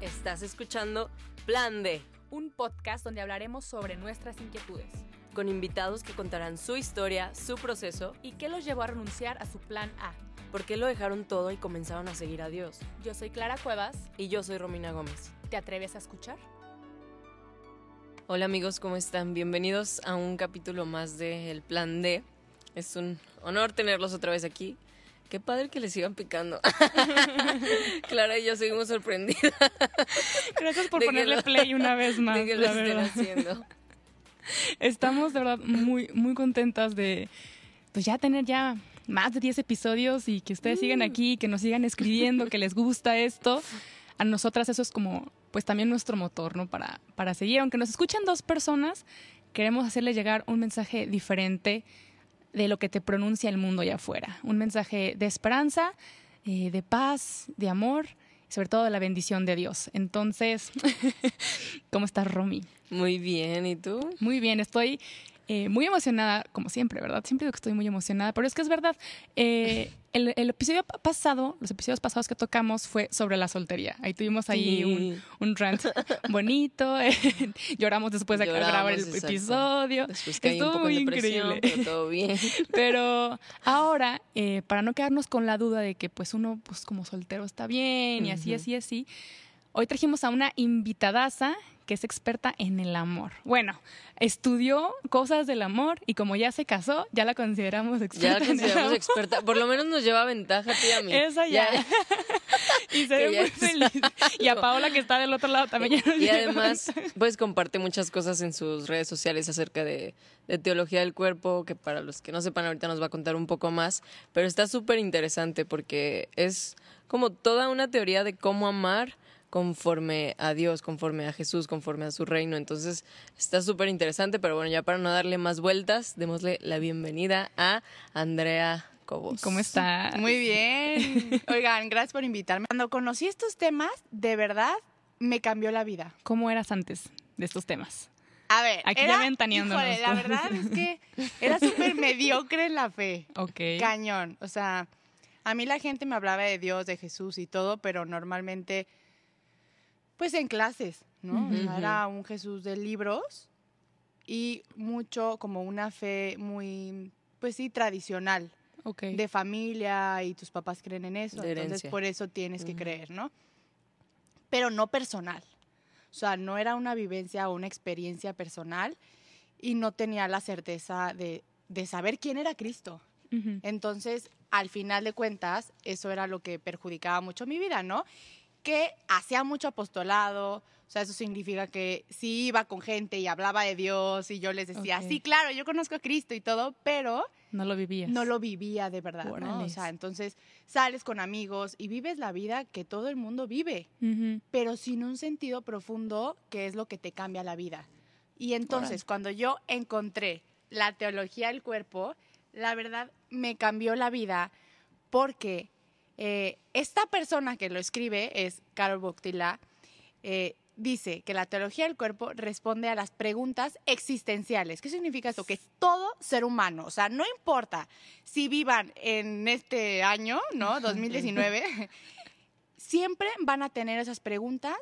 Estás escuchando Plan D, un podcast donde hablaremos sobre nuestras inquietudes con invitados que contarán su historia, su proceso y qué los llevó a renunciar a su plan A. por qué lo dejaron todo y comenzaron a seguir a Dios. Yo soy Clara Cuevas. Y yo soy Romina Gómez. ¿Te atreves a escuchar? Hola amigos, ¿cómo están? Bienvenidos a un capítulo más de El Plan D. Es un honor tenerlos otra vez aquí. Qué padre que les sigan picando. Clara y yo seguimos sorprendidas. Gracias por De ponerle lo- play una vez más. de que lo estén haciendo. Estamos de verdad muy, muy contentas de pues ya tener ya más de 10 episodios y que ustedes sigan aquí, que nos sigan escribiendo, que les gusta esto. A nosotras eso es como pues también nuestro motor, ¿no? Para, para seguir. Aunque nos escuchan dos personas, queremos hacerles llegar un mensaje diferente de lo que te pronuncia el mundo allá afuera. Un mensaje de esperanza, eh, de paz, de amor y sobre todo de la bendición de Dios. Entonces, ¿cómo estás, Romy? Muy bien, ¿y tú? Muy bien, estoy eh, muy emocionada, como siempre, ¿verdad? Siempre digo que estoy muy emocionada, pero es que es verdad. Eh, el, el episodio pa- pasado, los episodios pasados que tocamos fue sobre la soltería. Ahí tuvimos ahí Sí. un, un rant bonito. eh, lloramos después de Lloramos, grabar el exacto. episodio. Después un Estuvo poco en muy increíble. pero todo bien. Pero ahora, eh, para no quedarnos con la duda de que pues uno pues como soltero está bien y así, así, así, hoy trajimos a una invitadaza que es experta en el amor. Bueno, estudió cosas del amor y como ya se casó, ya la consideramos Ya experta la en el consideramos experta. Por lo menos nos lleva ventaja a ti y a mí. Esa ya. y se ve ya muy feliz. Y a Paola que está del otro lado también. ya nos Y lleva además, pues comparte muchas cosas en sus redes sociales acerca de, de teología del cuerpo, que para los que no sepan ahorita nos va a contar un poco más, pero está súper interesante porque es como toda una teoría de cómo amar conforme a Dios, conforme a Jesús, conforme a su reino. Entonces está súper interesante, pero bueno, ya para no darle más vueltas, démosle la bienvenida a Andrea Cobos. ¿Cómo está? Muy bien. Oigan, gracias por invitarme. Cuando conocí estos temas, de verdad me cambió la vida. ¿Cómo eras antes de estos temas? A ver, Aquí era, ya ventaneándonos híjole, la verdad es que era súper mediocre en la fe. Ok. Cañón. O sea, a mí la gente me hablaba de Dios, de Jesús y todo, pero normalmente, pues en clases, ¿no? Sea, Ujú. era un Jesús de libros y mucho como una fe muy, pues sí, tradicional. Ok. de familia y tus papás creen en eso, entonces por eso tienes que creer, ¿no? Pero no personal. O sea, no era una vivencia o una experiencia personal y no tenía la certeza de, de saber quién era Cristo. Entonces, al final de cuentas, eso era lo que perjudicaba mucho mi vida, ¿no? Que hacía mucho apostolado, o sea, eso significa que sí iba con gente y hablaba de Dios y yo les decía, sí, claro, yo conozco a Cristo y todo, pero No lo vivías. no lo vivía de verdad, ¿no? O sea, entonces sales con amigos y vives la vida que todo el mundo vive, pero sin un sentido profundo que es lo que te cambia la vida. Y entonces, cuando yo encontré la teología del cuerpo, la verdad me cambió la vida porque eh, esta persona que lo escribe es Carol Boctila, eh, dice que la teología del cuerpo responde a las preguntas existenciales. ¿Qué significa esto? Que todo ser humano, o sea, no importa si vivan en este año, ¿no? 2019, siempre van a tener esas preguntas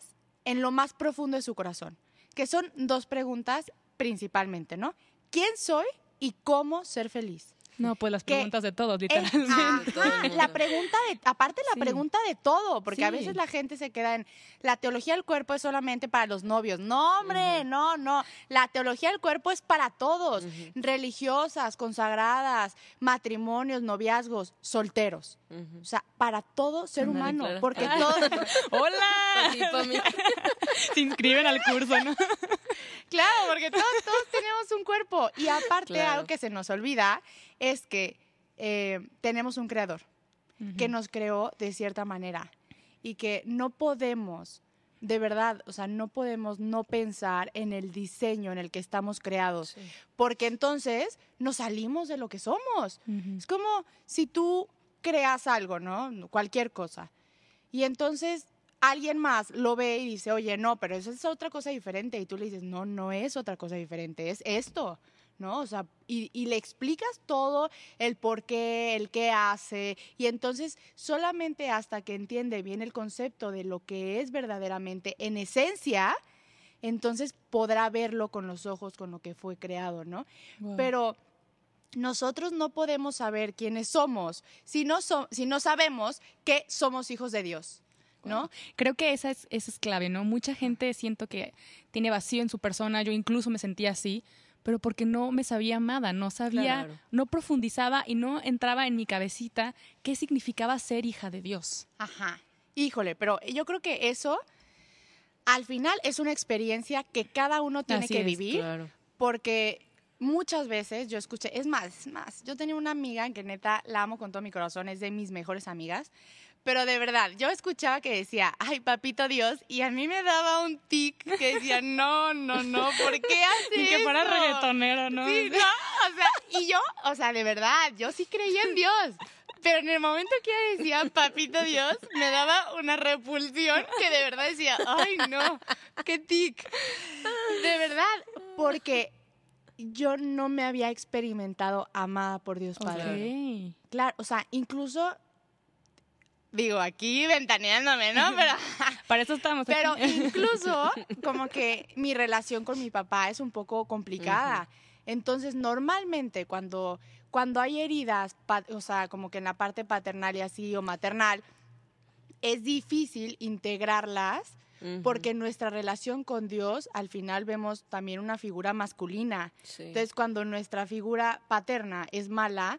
en lo más profundo de su corazón, que son dos preguntas principalmente, ¿no? ¿Quién soy y cómo ser feliz? No, pues las preguntas de todos, literalmente. Ajá, mundo. la pregunta de, aparte la Sí. pregunta de todo, porque a veces la gente se queda en, la teología del cuerpo es solamente para los novios. No, hombre, no, no. La teología del cuerpo es para todos, religiosas, consagradas, matrimonios, noviazgos, solteros. O sea, para todo ser humano, porque Ah. todo, ¡Hola! Sí, pa' mí. Se inscriben al curso, ¿no? Claro, porque todos, todos tenemos un cuerpo. Y aparte, Claro. algo que se nos olvida es que eh, tenemos un creador que nos creó de cierta manera y que no podemos, de verdad, o sea, no podemos no pensar en el diseño en el que estamos creados, Sí. porque entonces nos salimos de lo que somos. Es como si tú creas algo, ¿no? Cualquier cosa. Y entonces alguien más lo ve y dice, oye, no, pero eso es otra cosa diferente. Y tú le dices, no, no es otra cosa diferente, es esto. ¿No? O sea, y, y, le explicas todo, el por qué, el qué hace, y entonces solamente hasta que entiende bien el concepto de lo que es verdaderamente, en esencia, entonces podrá verlo con los ojos con lo que fue creado, ¿no? Wow. Pero nosotros no podemos saber quiénes somos si no, so, si no sabemos que somos hijos de Dios. ¿No? Creo que esa es, esa es clave, ¿no? Mucha gente siento que tiene vacío en su persona, yo incluso me sentía así, pero porque no me sabía amada, no sabía, claro. no profundizaba y no entraba en mi cabecita qué significaba ser hija de Dios. Ajá. Híjole, pero yo creo que eso al final es una experiencia que cada uno tiene Así que es, vivir, claro. porque muchas veces yo escuché, es más, es más, yo tenía una amiga que neta la amo con todo mi corazón, es de mis mejores amigas, pero de verdad, yo escuchaba que decía, ay, papito Dios, y a mí me daba un tic que decía, no, no, no, ¿por qué hace Ni que fuera reggaetonero, ¿no? Sí, no, o sea, y yo, o sea, de verdad, yo sí creía en Dios. Pero en el momento que ella decía papito Dios, me daba una repulsión que de verdad decía, ay no, qué tic. De verdad, porque yo no me había experimentado amada por Dios Padre. Ok. Claro, o sea, incluso, digo, aquí ventaneándome, ¿no? Pero, Para eso estamos pero aquí. incluso como que mi relación con mi papá es un poco complicada. Entonces, normalmente cuando, cuando hay heridas, o sea, como que en la parte paternal y así, o maternal, es difícil integrarlas Ujú. porque en nuestra relación con Dios al final vemos también una figura masculina. Sí. Entonces, cuando nuestra figura paterna es mala,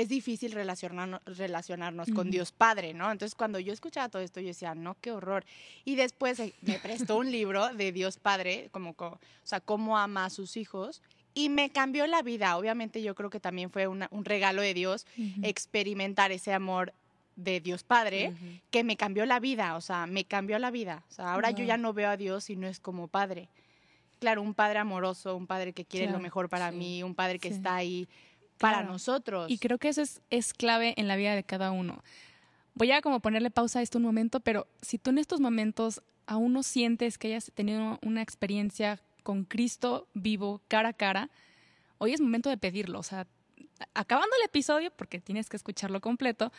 es difícil relacionarnos, relacionarnos con. Dios Padre, ¿no? Entonces, cuando yo escuchaba todo esto, yo decía, no, qué horror. Y después eh, me prestó un libro de Dios Padre, como, co- o sea, cómo ama a sus hijos. Y me cambió la vida. Obviamente yo creo que también fue una- un regalo de Dios experimentar ese amor de Dios Padre que me cambió la vida, o sea, me cambió la vida. O sea, ahora yo ya no veo a Dios si no es como padre. Claro, un padre amoroso, un padre que quiere Claro, lo mejor para sí. mí, un padre que Sí. está ahí para Claro. nosotros. Y creo que eso es, es clave en la vida de cada uno. Voy a como ponerle pausa a esto un momento, pero si tú en estos momentos aún no sientes que hayas tenido una experiencia con Cristo vivo, cara a cara, hoy es momento de pedirlo. O sea, acabando el episodio, porque tienes que escucharlo completo,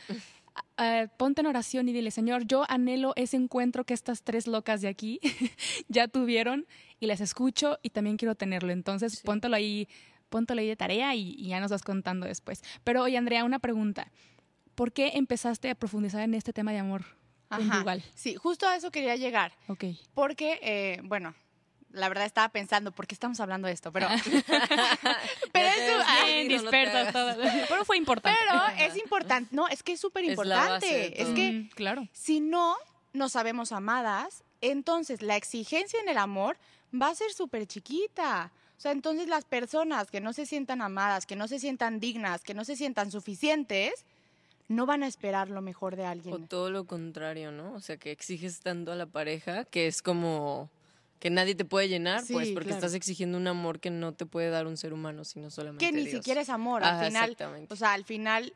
ponte en oración y dile, Señor, yo anhelo ese encuentro que estas tres locas de aquí ya tuvieron y las escucho y también quiero tenerlo. Entonces, Sí. póntelo ahí, póntelo ahí de tarea y, y ya nos vas contando después. Pero oye, Andrea, una pregunta. ¿Por qué empezaste a profundizar en este tema de amor Ajá. conyugal? Sí, justo a eso quería llegar. Ok. Porque, eh, bueno, la verdad estaba pensando, ¿por qué estamos hablando de esto? Pero, pero ah, no hagas. todas. Pero fue importante. pero es importante, no, es que es súper importante. Es que Mm, claro. si no nos sabemos amadas, entonces la exigencia en el amor va a ser súper chiquita. O sea, entonces las personas que no se sientan amadas, que no se sientan dignas, que no se sientan suficientes, no van a esperar lo mejor de O alguien. todo lo contrario, ¿no? O sea, que exiges tanto a la pareja que es como que nadie te puede llenar, pues, porque claro. estás exigiendo un amor que no te puede dar un ser humano, sino solamente Que ni Dios. siquiera es amor. Ajá, al final, exactamente. o sea, al final,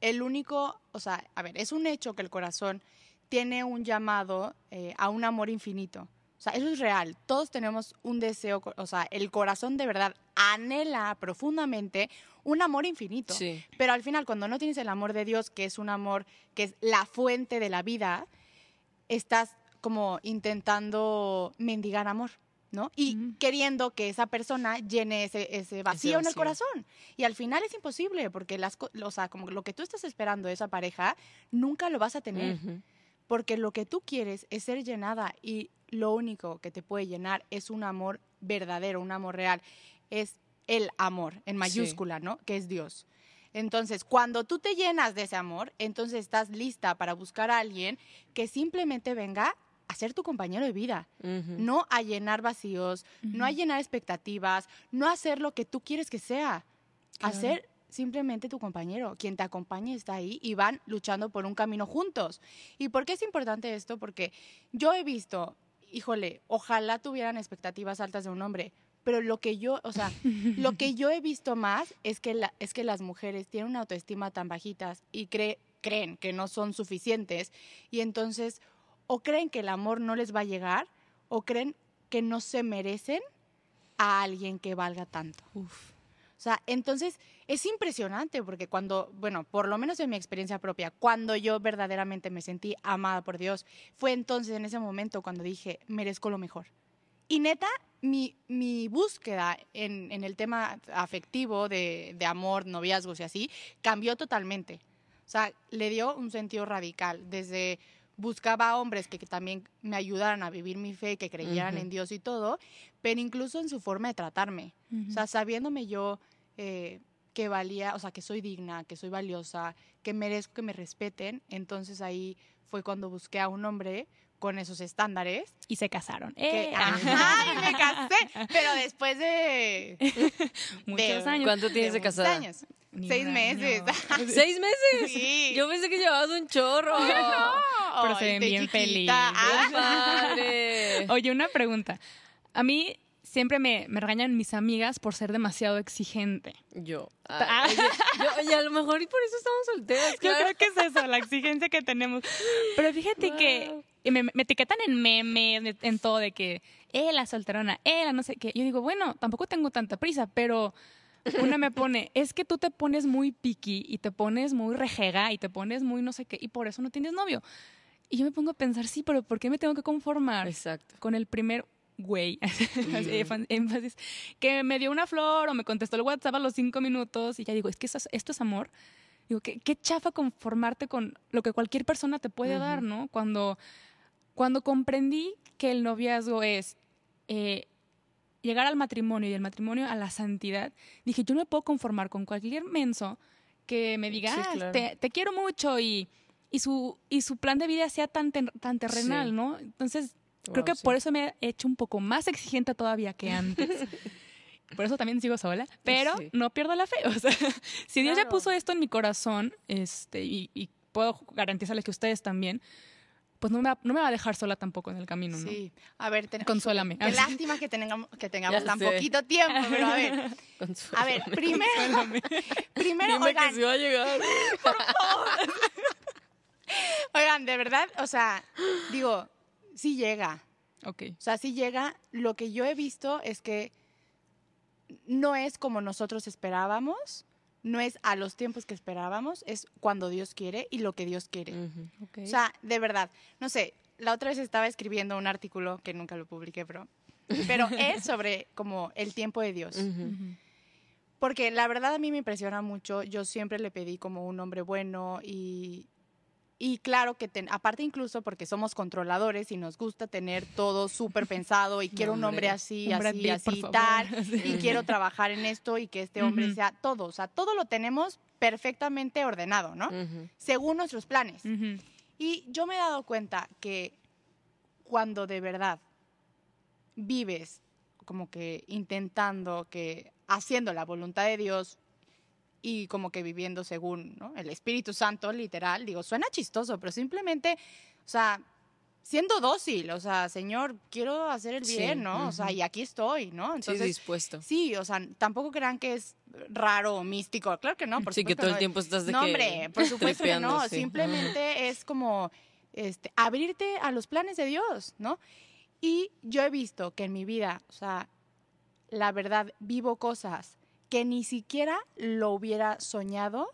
el único, o sea, a ver, es un hecho que el corazón tiene un llamado eh, a un amor infinito. O sea, eso es real. Todos tenemos un deseo, o sea, el corazón de verdad anhela profundamente un amor infinito. Sí. Pero al final, cuando no tienes el amor de Dios, que es un amor que es la fuente de la vida, estás como intentando mendigar amor, ¿no? Y queriendo que esa persona llene ese, ese vacío en el corazón. Y al final es imposible, porque las, o sea, como lo que tú estás esperando de esa pareja, nunca lo vas a tener. Ujú. Porque lo que tú quieres es ser llenada y lo único que te puede llenar es un amor verdadero, un amor real. Es el amor, en mayúscula, ¿no? Que es Dios. Entonces, cuando tú te llenas de ese amor, entonces estás lista para buscar a alguien que simplemente venga a ser tu compañero de vida, no a llenar vacíos, no a llenar expectativas, no a hacer lo que tú quieres que sea, a Claro. ser simplemente tu compañero, quien te acompañe está ahí y van luchando por un camino juntos. ¿Y por qué es importante esto? Porque yo he visto, híjole, ojalá tuvieran expectativas altas de un hombre, pero lo que yo, o sea, lo que yo he visto más es que, la- es que las mujeres tienen una autoestima tan bajitas y cree- creen que no son suficientes y entonces o creen que el amor no les va a llegar o creen que no se merecen a alguien que valga tanto. Uf. O sea, entonces es impresionante porque cuando, bueno, por lo menos en mi experiencia propia, cuando yo verdaderamente me sentí amada por Dios, fue entonces en ese momento cuando dije, merezco lo mejor. Y neta, mi, mi búsqueda en, en el tema afectivo de, de amor, noviazgos y así, cambió totalmente. O sea, le dio un sentido radical. Desde buscaba hombres que, que también me ayudaran a vivir mi fe, que creyeran en Dios y todo, pero incluso en su forma de tratarme. O sea, sabiéndome yo eh, que valía, o sea, que soy digna, que soy valiosa, que merezco que me respeten, entonces ahí fue cuando busqué a un hombre con esos estándares. y se casaron. Que, ¡Eh! ajá, y me casé, pero después de Muchos de- años. ¿Cuánto tienes de muchos casada? años. Ni seis un meses. año. ¿Seis meses? Sí. Yo pensé que llevabas un chorro. Pero se ven de bien felices. Ah. Oye, una pregunta. A mí siempre me, me regañan mis amigas por ser demasiado exigente. Yo. Ah. Ay, oye, yo- oye, a lo mejor y por eso estamos solteras. Yo creo que es eso, la exigencia que tenemos. Pero fíjate que Wow. y me, me etiquetan en memes, en todo, de que, eh, la solterona, eh, la no sé qué. Yo digo, bueno, tampoco tengo tanta prisa, pero una me pone, es que tú te pones muy piqui y te pones muy rejega y te pones muy no sé qué, y por eso no tienes novio. Y yo me pongo a pensar, sí, pero ¿por qué me tengo que conformar? Exacto. con el primer güey, énfa- énfasis, que me dio una flor o me contestó el WhatsApp a los cinco minutos y ya digo, es que eso es- esto es amor. Digo, qué, qué chafa conformarte con lo que cualquier persona te puede Ujú. dar, ¿no? Cuando, cuando comprendí que el noviazgo es eh, llegar al matrimonio y el matrimonio a la santidad, dije, yo no me puedo conformar con cualquier menso que me diga, Sí, "Ah, claro. te, te quiero mucho y, y, su, y su plan de vida sea tan, ten- tan terrenal, Sí. ¿no? Entonces, Creo Wow, que sí. por eso me he hecho un poco más exigente todavía que antes. por eso también sigo sola, pero Sí. no pierdo la fe. O sea, si Dios ya Claro. puso esto en mi corazón, este, y, y puedo garantizarles que ustedes también, pues no me, va, no me va a dejar sola tampoco en el camino, ¿no? Sí, a ver, ten- Consuélame. Qué lástima que tengamos, que tengamos Ya tan sé. poquito tiempo, pero a ver, a ver, Consuélame. primero, primero, Dime oigan, que sí va a llegar. oigan, de verdad, o sea, digo, sí llega, Ok. o sea, sí llega. Lo que yo he visto es que no es como nosotros esperábamos, no es a los tiempos que esperábamos, es cuando Dios quiere y lo que Dios quiere. Ok. O sea, de verdad, no sé, la otra vez estaba escribiendo un artículo que nunca lo publiqué, pero, pero es sobre como el tiempo de Dios. Porque la verdad a mí me impresiona mucho, yo siempre le pedí como un hombre bueno y, y claro que, ten- aparte incluso porque somos controladores y nos gusta tener todo súper pensado y quiero un hombre Hombre. así, Un Brad así, por así, tal, Sí. y quiero trabajar en esto y que este hombre sea todo, o sea, todo lo tenemos perfectamente ordenado, ¿no? Según nuestros planes. Y yo me he dado cuenta que cuando de verdad vives como que intentando que haciendo la voluntad de Dios y como que viviendo según ¿no? el Espíritu Santo, literal, digo, suena chistoso, pero simplemente, o sea, siendo dócil, o sea, Señor, quiero hacer el Sí, bien, ¿no? O sea, y aquí estoy, ¿no? Sí, Entonces, dispuesto. sí, o sea, tampoco crean que es raro o místico, claro que no, por Sí, que todo el no. tiempo estás de No, que hombre, por supuesto que no. sí. Simplemente es como este, abrirte a los planes de Dios, ¿no? Y yo he visto que en mi vida, o sea, la verdad, vivo cosas que ni siquiera lo hubiera soñado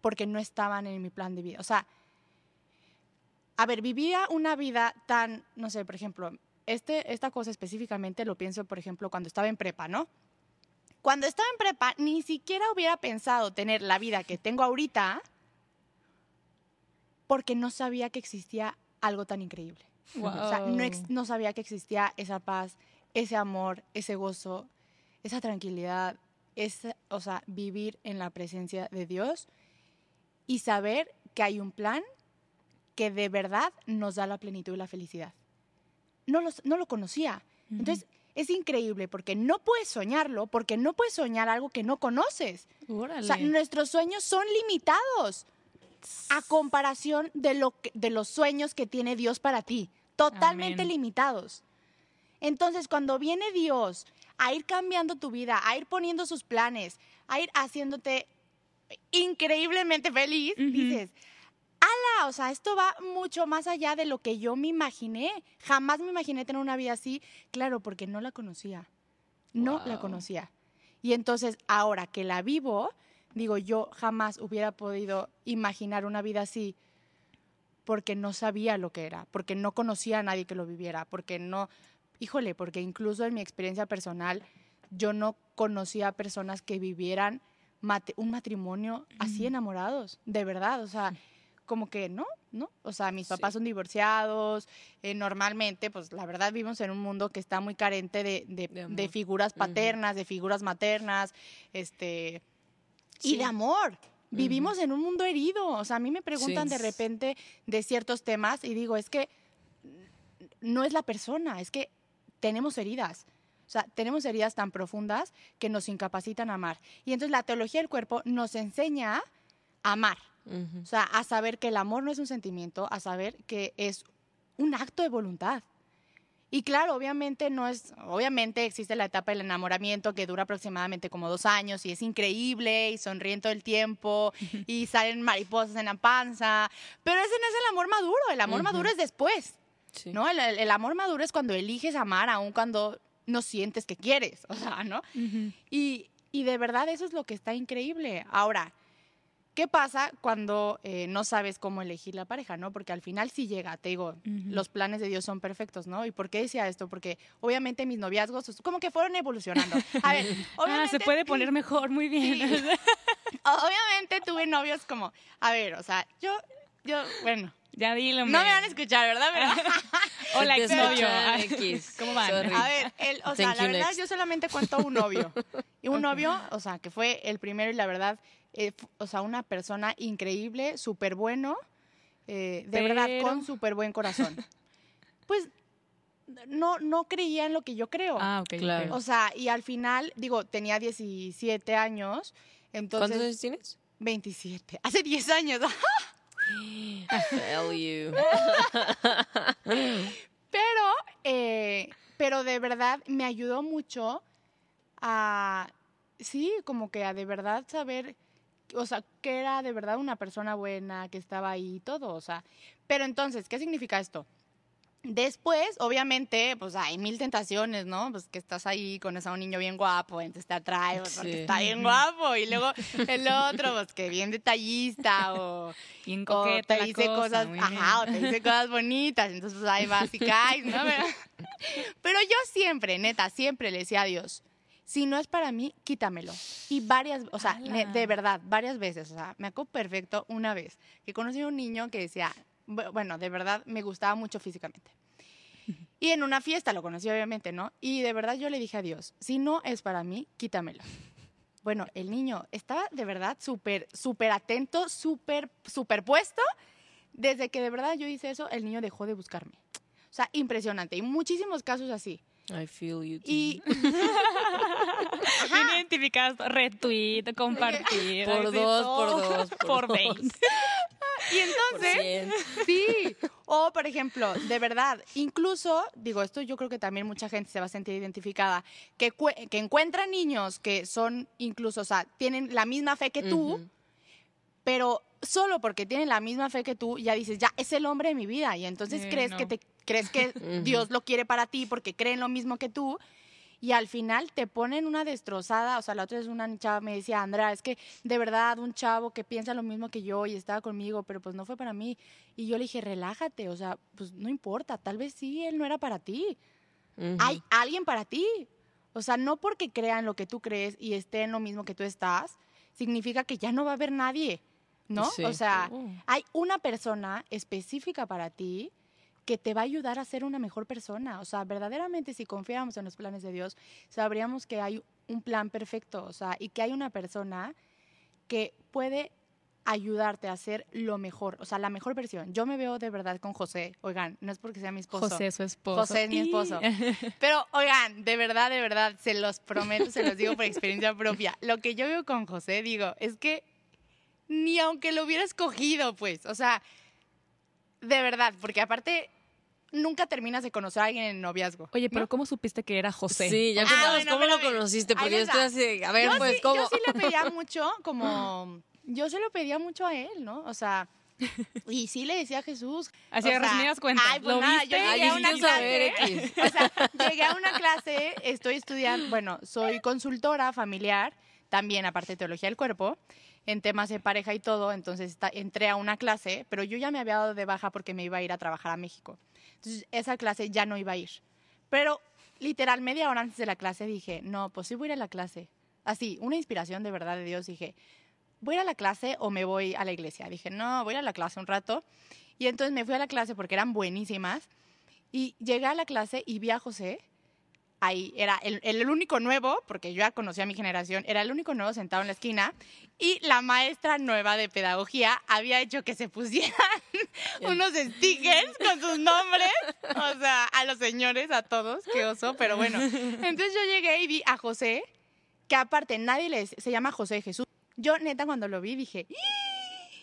porque no estaban en mi plan de vida. O sea, a ver, vivía una vida tan, no sé, por ejemplo, este, esta cosa específicamente lo pienso, por ejemplo, cuando estaba en prepa, ¿no? Cuando estaba en prepa, ni siquiera hubiera pensado tener la vida que tengo ahorita porque no sabía que existía algo tan increíble. O sea, Wow. no sabía que existía esa paz, ese amor, ese gozo, esa tranquilidad, esa, o sea, vivir en la presencia de Dios y saber que hay un plan que de verdad nos da la plenitud y la felicidad. No, los- no lo conocía. Entonces, es increíble porque no puedes soñarlo, porque no puedes soñar algo que no conoces. Órale. O sea, nuestros sueños son limitados a comparación de, lo que- de los sueños que tiene Dios para ti. Totalmente Amén. limitados. Entonces, cuando viene Dios a ir cambiando tu vida, a ir poniendo sus planes, a ir haciéndote increíblemente feliz, dices, ala, o sea, esto va mucho más allá de lo que yo me imaginé. Jamás me imaginé tener una vida así, claro, porque no la conocía. No la conocía. Y entonces, ahora que la vivo, digo, yo jamás hubiera podido imaginar una vida así porque no sabía lo que era, porque no conocía a nadie que lo viviera, porque no, híjole, porque incluso en mi experiencia personal, yo no conocía a personas que vivieran mate- un matrimonio así enamorados, de verdad, o sea, como que no, ¿no? O sea, mis papás son divorciados, eh, normalmente, pues la verdad vivimos en un mundo que está muy carente de, de- De de amor. figuras paternas, de figuras maternas, este, y de amor. Vivimos en un mundo herido, o sea, a mí me preguntan Sí. de repente de ciertos temas y digo, es que no es la persona, es que tenemos heridas. O sea, tenemos heridas tan profundas que nos incapacitan a amar. Y entonces la teología del cuerpo nos enseña a amar. O sea, a saber que el amor no es un sentimiento, a saber que es un acto de voluntad. Y claro, obviamente no es, obviamente existe la etapa del enamoramiento que dura aproximadamente como dos años y es increíble y sonríen todo el tiempo y salen mariposas en la panza, pero ese no es el amor maduro, el amor maduro es después, Sí. ¿no? El, amor maduro es cuando eliges amar aun cuando no sientes que quieres, o sea, ¿no? Y, y de verdad eso es lo que está increíble. Ahora, ¿qué pasa cuando eh, no sabes cómo elegir la pareja, no? Porque al final sí llega, te digo, los planes de Dios son perfectos, ¿no? ¿Y por qué decía esto? Porque obviamente mis noviazgos como que fueron evolucionando. A ver, Ah, obviamente, se puede poner mejor, muy bien. obviamente tuve novios como, a ver, o sea, yo, yo, bueno, ya dilo, no me van a escuchar, ¿verdad? Pero, Hola, Te exnovio. escuchan, Ah, X. ¿Cómo van? Sorry. A ver, el, o sea, Thank la verdad, next. yo solamente cuento un novio. Y un novio, o sea, que fue el primero y la verdad, eh, o sea, una persona increíble, súper bueno, eh, de verdad, con súper buen corazón. Pues no, no creía en lo que yo creo. Ah, ok. ok. Claro. O sea, y al final, digo, tenía 17 años, entonces... ¿Cuántos años tienes? 27. Hace 10 años. You. Pero, eh, pero de verdad me ayudó mucho a, sí, como que a de verdad saber, o sea, que era de verdad una persona buena, que estaba ahí y todo, o sea. Pero entonces, ¿qué significa esto? Después, obviamente, pues hay mil tentaciones, ¿no? Pues que estás ahí, conoces a un niño bien guapo, entonces te atrae, pues, porque Sí. está bien guapo. Y luego el otro, pues que bien detallista o Bien o te dice cosa, cosas, ajá, o te dice cosas bonitas, entonces pues ahí vas y caes, ¿no? Pero, yo siempre, neta, siempre le decía a Dios, si no es para mí, quítamelo. Y varias, o sea, de verdad, varias veces, o sea, me acuerdo perfecto una vez que conocí a un niño que decía, bueno, de verdad me gustaba mucho físicamente. Y en una fiesta lo conocí, obviamente, ¿no? Y de verdad yo le dije a Dios, si no es para mí, quítamelo. Bueno, el niño estaba de verdad súper, súper atento, súper, súper puesto. Desde que de verdad yo hice eso, el niño dejó de buscarme. O sea, impresionante. Y muchísimos casos así. I feel you. Y identificadas, retweet, compartir. por dos, por dos, por, Por dos, 20. Y entonces, sí. O, por ejemplo, de verdad, incluso, digo, esto yo creo que también mucha gente se va a sentir identificada, que, que encuentran niños que son incluso, o sea, tienen la misma fe que tú, pero solo porque tienen la misma fe que tú, ya dices, ya, es el hombre de mi vida. Y entonces Eh, crees no. que te crees que. Dios lo quiere para ti porque creen lo mismo que tú. Y al final te ponen una destrozada. O sea, la otra vez una chava me decía, Andrea, es que de verdad un chavo que piensa lo mismo que yo y estaba conmigo, pero pues no fue para mí. Y yo le dije, relájate, o sea, pues no importa, tal vez sí, él no era para ti. Hay alguien para ti. O sea, no porque crean lo que tú crees y esté en lo mismo que tú estás, significa que ya no va a haber nadie, ¿no? Sí. O sea, hay una persona específica para ti que te va a ayudar a ser una mejor persona. O sea, verdaderamente si confiáramos en los planes de Dios, sabríamos que hay un plan perfecto, o sea, y que hay una persona que puede ayudarte a hacer lo mejor, o sea, la mejor versión. Yo me veo de verdad con José, oigan, no es porque sea mi esposo. José, su esposo. José es mi esposo. Pero, oigan, de verdad, de verdad, se los prometo, se los digo por experiencia propia. Lo que yo veo con José, digo, es que ni aunque lo hubiera escogido, pues, o sea, de verdad, porque aparte nunca terminas de conocer a alguien en noviazgo. Oye, ¿no? pero ¿cómo supiste que era José? Sí, ya Ah, bueno, cómo lo conociste, porque yo estoy así, a ver, yo pues, sí, ¿cómo? Yo sí le pedía mucho, como, yo se lo pedía mucho a él, ¿no? O sea, Y sí le decía a Jesús. Así sea, resumidas cuentas, Ay, pues ¿lo nada, viste? yo llegué Ay, a una clase. X. O sea, llegué a una clase, estoy estudiando, bueno, soy consultora familiar, también aparte de teología del cuerpo, en temas de pareja y todo, entonces entré a una clase, pero yo ya me había dado de baja porque me iba a ir a trabajar a México. Esa clase ya no iba a ir. Pero literal, media hora antes de la clase dije, no, pues sí voy a ir a la clase. Así, una inspiración de verdad de Dios, dije, ¿voy a ir a la clase o me voy a la iglesia? Dije, no, voy a ir a la clase un rato. Y entonces me fui a la clase porque eran buenísimas. Y llegué a la clase y vi a José. Ahí era el, el único nuevo, porque yo ya conocía a mi generación, era el único nuevo sentado en la esquina. Y la maestra nueva de pedagogía había hecho que se pusieran unos stickers con sus nombres. O sea, a los señores, a todos, qué oso, pero bueno. Entonces yo llegué y vi a José, que aparte nadie le se llama José Jesús. Yo neta cuando lo vi dije,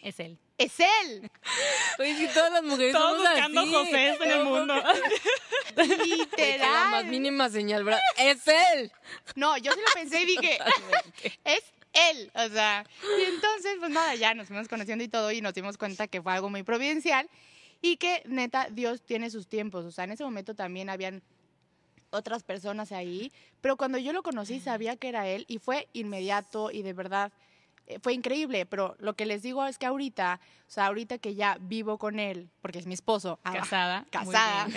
Es él. ¡Es él! Oye, si todas las mujeres Todos somos buscando así. José en el mundo. De que La Literal. más mínima señal, ¿verdad? ¡Es él! No, yo sí lo pensé y dije, es él. O sea, y entonces, pues nada, ya nos fuimos conociendo y todo y nos dimos cuenta que fue algo muy providencial y que neta Dios tiene sus tiempos. O sea, en ese momento también habían otras personas ahí, pero cuando yo lo conocí sabía que era él y fue inmediato y de verdad fue increíble, pero lo que les digo es que ahorita, o sea, ahorita que ya vivo con él, porque es mi esposo, ah, Casada. Casada.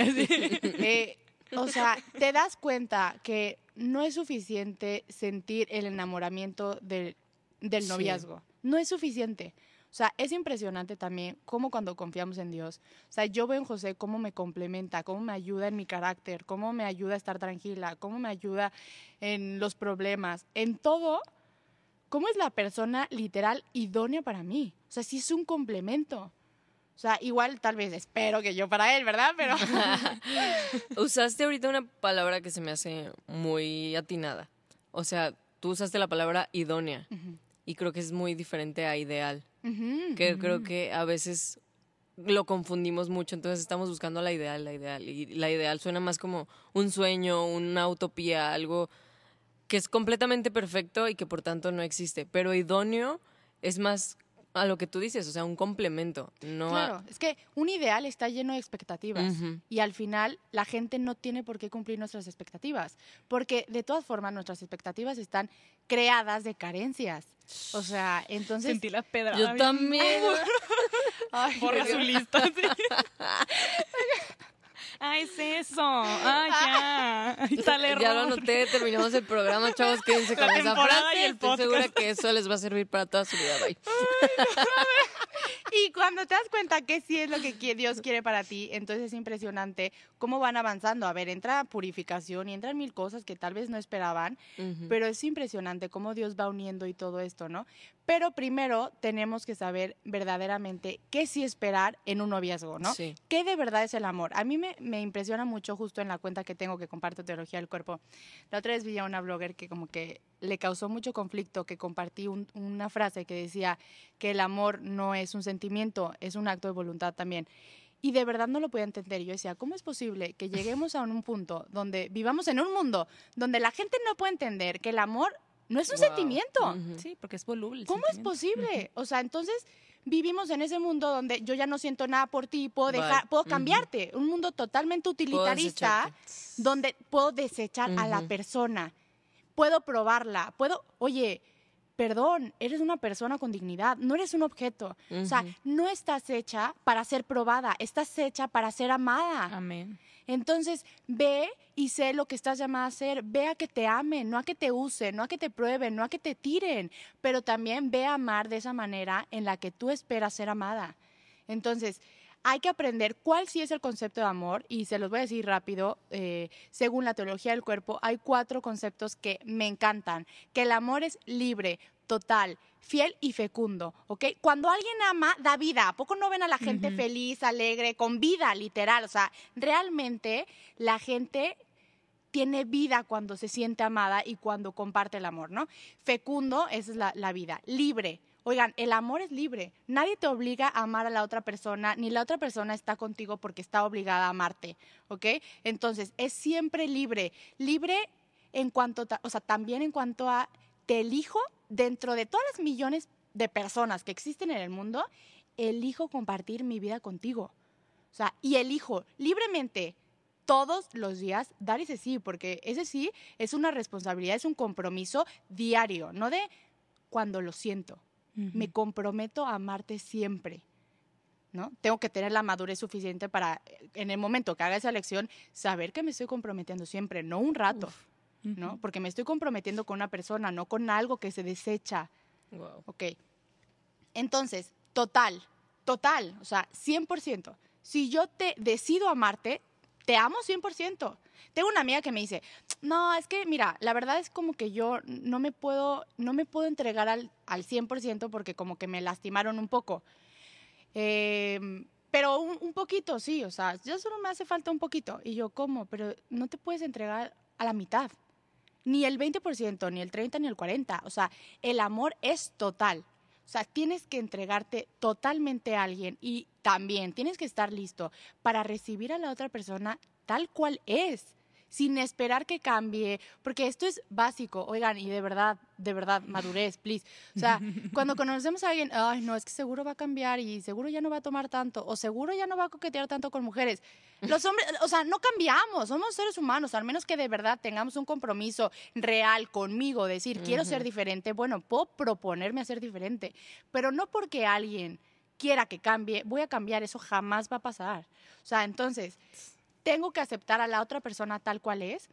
Eh, o sea, te das cuenta que no es suficiente sentir el enamoramiento del, del Sí. noviazgo. No es suficiente. O sea, es impresionante también cómo cuando confiamos en Dios. O sea, yo veo en José cómo me complementa, cómo me ayuda en mi carácter, cómo me ayuda a estar tranquila, cómo me ayuda en los problemas, en todo. ¿Cómo es la persona literal idónea para mí? O sea, sí es un complemento. O sea, igual tal vez espero que yo para él, ¿verdad? Pero Usaste ahorita una palabra que se me hace muy atinada. O sea, tú usaste la palabra idónea. Y creo que es muy diferente a ideal. Que creo que a veces lo confundimos mucho. Entonces estamos buscando la ideal, la ideal. Y la ideal suena más como un sueño, una utopía, algo que es completamente perfecto y que por tanto no existe. Pero idóneo es más a lo que tú dices, o sea, un complemento. No a- Claro, es que un ideal está lleno de expectativas Ujú. y al final la gente no tiene por qué cumplir nuestras expectativas, porque de todas formas nuestras expectativas están creadas de carencias. O sea, entonces... Sentí la pedra. Yo también. Ay, Borra su lista. sí. Ah, es eso. Ah, ya. Ahí está el error. Ya lo anoté, terminamos el programa, chavos, quédense con esa frase. y el Estoy segura que eso les va a servir para toda su vida. Bye. Y cuando te das cuenta que sí es lo que Dios quiere para ti, entonces es impresionante cómo van avanzando. A ver, entra purificación y entran mil cosas que tal vez no esperaban, pero es impresionante cómo Dios va uniendo y todo esto, ¿no? Pero primero tenemos que saber verdaderamente qué sí esperar en un noviazgo, ¿no? Sí. ¿Qué de verdad es el amor? A mí me, me impresiona mucho justo en la cuenta que tengo que comparto teología del cuerpo. La otra vez vi a una blogger que como que le causó mucho conflicto que compartí un- una frase que decía que el amor no es un sentimiento, es un acto de voluntad también. Y de verdad no lo podía entender. Yo decía, ¿cómo es posible que lleguemos a un punto donde vivamos en un mundo donde la gente no puede entender que el amor no es un Wow. sentimiento? Sí, porque es voluble. ¿Cómo es posible? O sea, entonces vivimos en ese mundo donde yo ya no siento nada por ti y puedo dejar, puedo cambiarte. Un mundo totalmente utilitarista donde puedo desechar a la persona. Puedo probarla, puedo, oye, perdón, eres una persona con dignidad, no eres un objeto. O sea, no estás hecha para ser probada, estás hecha para ser amada. Amén. Entonces, ve y sé lo que estás llamada a hacer. Ve a que te amen, no a que te usen, no a que te prueben, no a que te tiren, pero también ve a amar de esa manera en la que tú esperas ser amada. Entonces, hay que aprender cuál sí es el concepto de amor y se los voy a decir rápido. eh, según la teología del cuerpo, hay cuatro conceptos que me encantan. Que el amor es libre, total, fiel y fecundo, ¿ok? Cuando alguien ama, da vida. ¿A poco no ven a la gente feliz, alegre, con vida, literal? O sea, realmente la gente tiene vida cuando se siente amada y cuando comparte el amor, ¿no? Fecundo, esa es la, la vida. Libre. Oigan, el amor es libre. Nadie te obliga a amar a la otra persona, ni la otra persona está contigo porque está obligada a amarte, ¿ok? Entonces, es siempre libre. Libre en cuanto, o sea, también en cuanto a te elijo dentro de todas las millones de personas que existen en el mundo, elijo compartir mi vida contigo. O sea, y elijo libremente todos los días dar ese sí, porque ese sí es una responsabilidad, es un compromiso diario, no de cuando lo siento. Me comprometo a amarte siempre. ¿no? Tengo que tener la madurez suficiente para, en el momento que haga esa elección, saber que me estoy comprometiendo siempre, no un rato, ¿no? Porque me estoy comprometiendo con una persona, no con algo que se desecha. Wow. Ok. Entonces, total, total, o sea, 100%. Si yo te decido amarte, te amo 100%. Tengo una amiga que me dice, no, es que, mira, la verdad es como que yo no me puedo, no me puedo entregar al, al 100% porque como que me lastimaron un poco. Eh, pero un, un, poquito, sí, o sea, ya solo me hace falta un poquito. Y yo, ¿cómo? Pero no te puedes entregar a la mitad. Ni el 20%, ni el 30%, ni el 40%. O sea, el amor es total. O sea, tienes que entregarte totalmente a alguien y también tienes que estar listo para recibir a la otra persona tal cual es sin esperar que cambie, porque esto es básico, oigan, y de verdad, de verdad, madurez, please. O sea, cuando conocemos a alguien, ay, no, es que seguro va a cambiar y seguro ya no va a tomar tanto, o seguro ya no va a coquetear tanto con mujeres. Los hombres, o sea, no cambiamos, somos seres humanos, al menos que de verdad tengamos un compromiso real conmigo, decir, quiero ser diferente, bueno, puedo proponerme a ser diferente, pero no porque alguien quiera que cambie, voy a cambiar, eso jamás va a pasar. O sea, entonces, tengo que aceptar a la otra persona tal cual es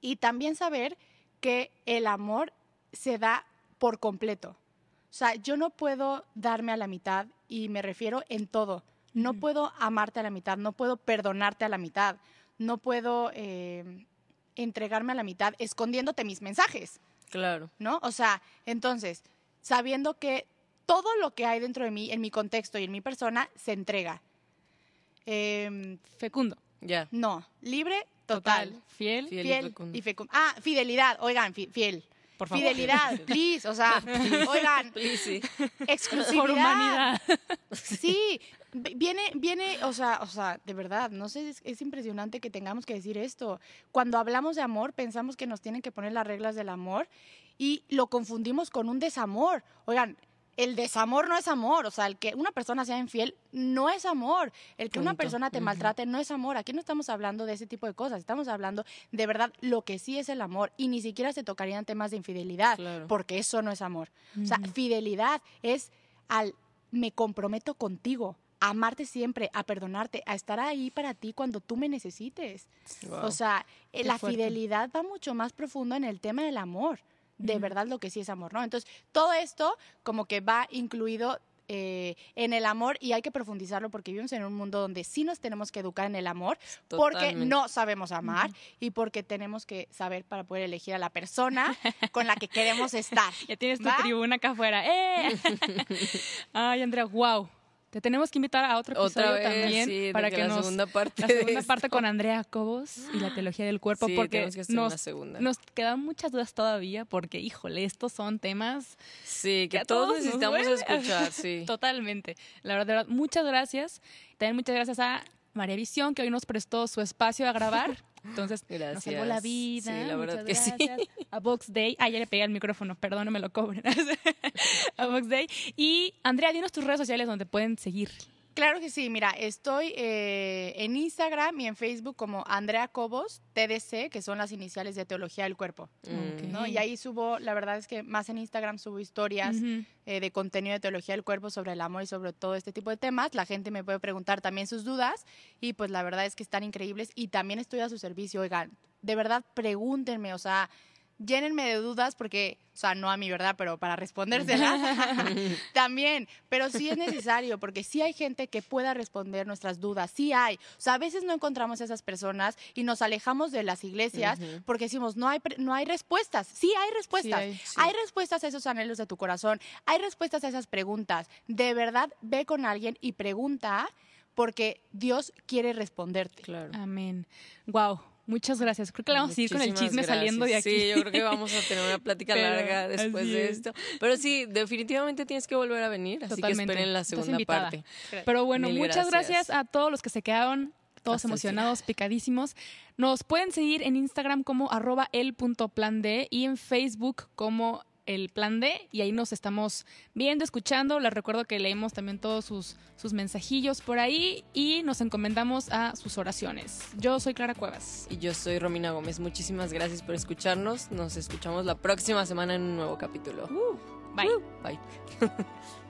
y también saber que el amor se da por completo. O sea, yo no puedo darme a la mitad y me refiero en todo. No puedo amarte a la mitad, no puedo perdonarte a la mitad, no puedo eh, entregarme a la mitad escondiéndote mis mensajes. Claro. ¿No? O sea, entonces, sabiendo que todo lo que hay dentro de mí, en mi contexto y en mi persona, se entrega. Eh, Fecundo. Ya. No, libre total. total. Fiel. Fiel, Fiel y fecundo. y fecundo. Ah, fidelidad, oigan, fi- fiel. Por favor. Fidelidad, please, o sea, oigan, sí. exclusividad. Por humanidad. Sí, viene, viene, o sea, o sea, de verdad, no sé, es, es impresionante que tengamos que decir esto. Cuando hablamos de amor, pensamos que nos tienen que poner las reglas del amor y lo confundimos con un desamor. Oigan, el desamor no es amor, o sea, el que una persona sea infiel no es amor, el que una persona te maltrate no es amor. Aquí no estamos hablando de ese tipo de cosas, estamos hablando de verdad lo que sí es el amor y ni siquiera se tocarían temas de infidelidad, Claro. porque eso no es amor. O sea, fidelidad es al me comprometo contigo, a amarte siempre, a perdonarte, a estar ahí para ti cuando tú me necesites. Wow. O sea, eh, Qué la fuerte. fidelidad va mucho más profundo en el tema del amor. De verdad lo que sí es amor, ¿no? Entonces, todo esto como que va incluido eh, en el amor y hay que profundizarlo porque vivimos en un mundo donde sí nos tenemos que educar en el amor porque no sabemos amar y porque tenemos que saber para poder elegir a la persona con la que queremos estar. Ya tienes tu tribuna acá afuera. ¡Eh! Ay, Andrea, wow. Te tenemos que invitar a otro episodio Otra vez, también sí, para que que, la nos segunda parte la segunda esto. parte con Andrea Cobos y la teología del cuerpo Sí, porque tenemos que hacer nos, una segunda. nos quedan muchas dudas todavía porque híjole, estos son temas Sí, que que a todos todos necesitamos escuchar, sí. Totalmente. La verdad, de verdad, muchas gracias. También muchas gracias a María Visión, que hoy nos prestó su espacio a grabar. Entonces, nos salvó la Gracias. vida. Sí, la verdad Muchas que sí. gracias. A Box Day. Ah, ya le pegué al micrófono, perdón, no me lo cobren. a Box Day. Y Andrea, dinos tus redes sociales donde pueden seguir. Claro que sí, mira, estoy eh, en Instagram y en Facebook como Andrea Cobos, TDC, que son las iniciales de Teología del Cuerpo. ¿no? Y ahí subo, la verdad es que más en Instagram subo historias eh, de contenido de teología del cuerpo sobre el amor y sobre todo este tipo de temas. La gente me puede preguntar también sus dudas y pues la verdad es que están increíbles y también estoy a su servicio. Oigan, de verdad pregúntenme, o sea, llénenme de dudas porque, o sea, no a mi verdad, pero para respondérselas también. Pero sí es necesario porque sí hay gente que pueda responder nuestras dudas, sí hay. O sea, a veces no encontramos a esas personas y nos alejamos de las iglesias porque decimos, no hay, no hay respuestas. Sí hay respuestas. hay, sí. Hay respuestas a esos anhelos de tu corazón, hay respuestas a esas preguntas. De verdad, ve con alguien y pregunta porque Dios quiere responderte. Claro. Amén. Wow. Muchas gracias. Creo que vamos a seguir con el chisme saliendo de aquí. Sí, yo creo que vamos a tener una plática Pero larga después de es. esto. Pero sí, definitivamente tienes que volver a venir, así Totalmente. que esperen la segunda parte. Pero bueno, Mil muchas gracias. gracias. a todos los que se quedaron, todos Hasta emocionados, picadísimos. Nos pueden seguir en Instagram como arroba el punto plan D y en Facebook como el plan D y ahí nos estamos viendo, escuchando. Les recuerdo que leemos también todos sus, sus mensajillos por ahí y nos encomendamos a sus oraciones. Yo soy Clara Cuevas. Y yo soy Romina Gómez. Muchísimas gracias por escucharnos. Nos escuchamos la próxima semana en un nuevo capítulo. Bye. Bye.